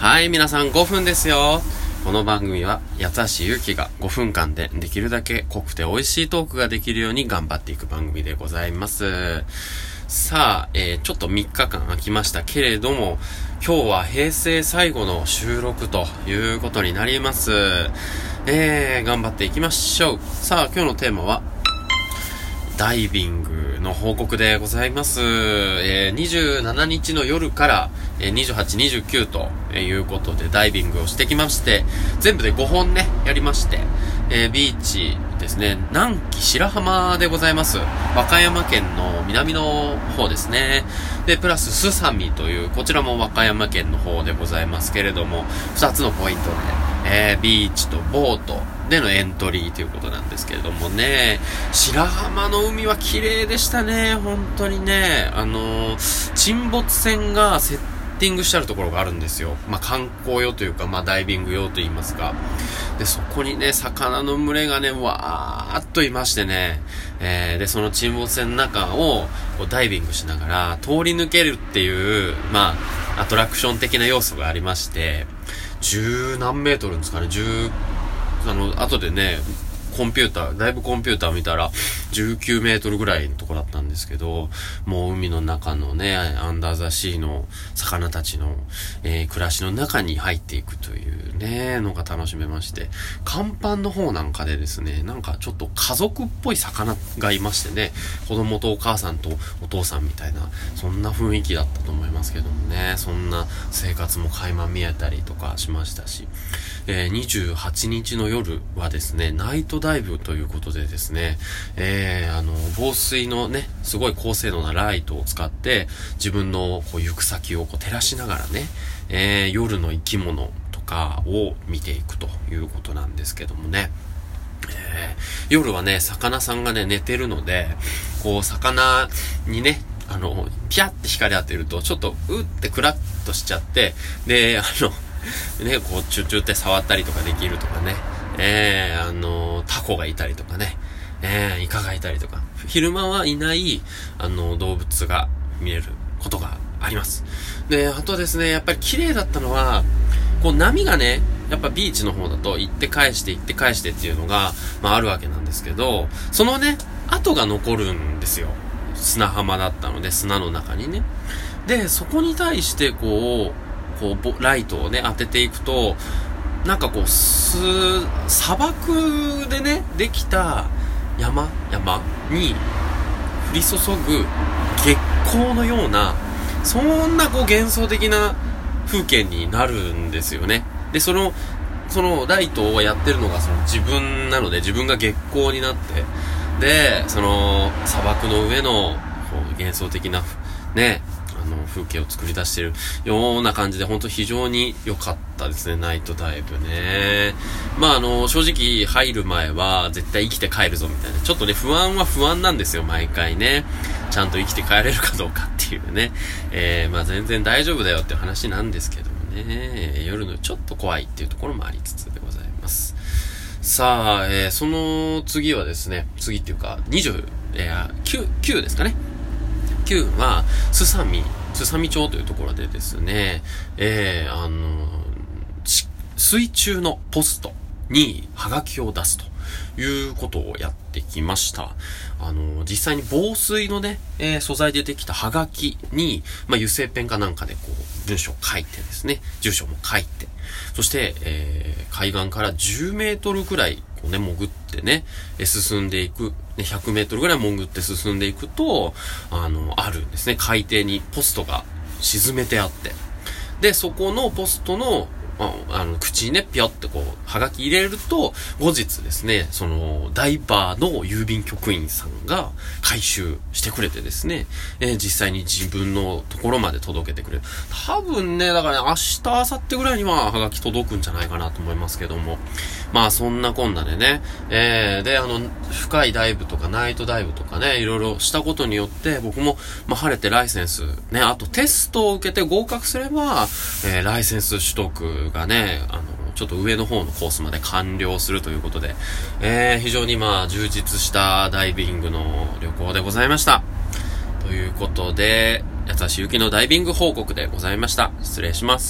はい、皆さん5分ですよ。この番組は、八橋ゆきが5分間でできるだけ濃くて美味しいトークができるように頑張っていく番組でございます。さあ、えー、ちょっと3日間空きましたけれども、今日は平成最後の収録ということになります。えー、頑張っていきましょう。さあ、今日のテーマは、ダイビングの報告でございます。えー、27日の夜から、28、29ということでダイビングをしてきまして、全部で5本ね、やりまして、えー、ビーチですね、南紀白浜でございます。和歌山県の南の方ですね。で、プラススサミという、こちらも和歌山県の方でございますけれども、2つのポイントで、えー、ビーチとボートでのエントリーということなんですけれどもね、白浜の海は綺麗でしたね、本当にね。あの、沈没船がセッティングしてあるところがあるんですよ。まあ、観光用というか、まあ、ダイビング用と言いますか。で、そこにね、魚の群れがね、わーっといましてね、えー、で、その沈没船の中をこうダイビングしながら通り抜けるっていう、まあ、アトラクション的な要素がありまして、十何メートルですかね、十、あの、後でね、コンピューター、だいぶコンピューター見たら、19メートルぐらいのとこだったんですけど、もう海の中のね、アンダーザシーの魚たちの、えー、暮らしの中に入っていくというね、のが楽しめまして、甲板の方なんかでですね、なんかちょっと家族っぽい魚がいましてね、子供とお母さんとお父さんみたいな、そんな雰囲気だったと思いますけどもね、そんな生活も垣間見えたりとかしましたし、えー、28日の夜はですね、ナイトダイブということでですね、えー、あの、防水のね、すごい高性能なライトを使って、自分のこう行く先をこう照らしながらね、えー、夜の生き物とかを見ていくということなんですけどもね。えー、夜はね、魚さんがね、寝てるので、こう、魚にね、あの、ピャって光当てると、ちょっと、うってクラッとしちゃって、で、あの、ね、こう、チュチュって触ったりとかできるとかね。えー、あの、タコがいたりとかね。えー、イカがいたりとか。昼間はいない、あの、動物が見れることがあります。で、あとですね、やっぱり綺麗だったのは、こう波がね、やっぱビーチの方だと行って返して行って返してっていうのが、まああるわけなんですけど、そのね、跡が残るんですよ。砂浜だったので、砂の中にね。で、そこに対してこう、こう、ライトをね、当てていくと、なんかこう、す、砂漠でね、できた山、山に降り注ぐ月光のような、そんなこう幻想的な風景になるんですよね。で、その、そのライトをやってるのがその自分なので、自分が月光になって、で、その砂漠の上のこう幻想的な、ね、風景を作り出してるような感じで、本当非常に良かったですね、ナイトダイブね。まあ、あの、正直入る前は絶対生きて帰るぞみたいな。ちょっとね、不安は不安なんですよ、毎回ね。ちゃんと生きて帰れるかどうかっていうね。えー、まあ全然大丈夫だよって話なんですけどもね。夜のちょっと怖いっていうところもありつつでございます。さあ、えー、その次はですね、次っていうか、20、えー、9、9ですかね。9は、すさみ、すさみ町というところでですね、えー、あの水中のポストにハガキを出すということをやってきました。あの、実際に防水のね、えー、素材でできたハガキに、まあ、油性ペンかなんかでこう、住所を書いてですね、住所も書いて、そして、えー、海岸から10メートルくらい、こうね、潜ってね、進んでいく、ね、100メートルくらい潜って進んでいくと、あの、あるんですね、海底にポストが沈めてあって、で、そこのポストのあの、口にね、ぴょってこう、はがき入れると、後日ですね、その、ダイバーの郵便局員さんが回収してくれてですね、えー、実際に自分のところまで届けてくれる。多分ね、だからね、明日、明後日ぐらいにははがき届くんじゃないかなと思いますけども。まあ、そんなこんなでね、えー、で、あの、深いダイブとかナイトダイブとかね、いろいろしたことによって、僕も、まあ、晴れてライセンス、ね、あとテストを受けて合格すれば、えー、ライセンス取得がね、あの、ちょっと上の方のコースまで完了するということで、えー、非常にまあ、充実したダイビングの旅行でございました。ということで、八橋ゆきのダイビング報告でございました。失礼します。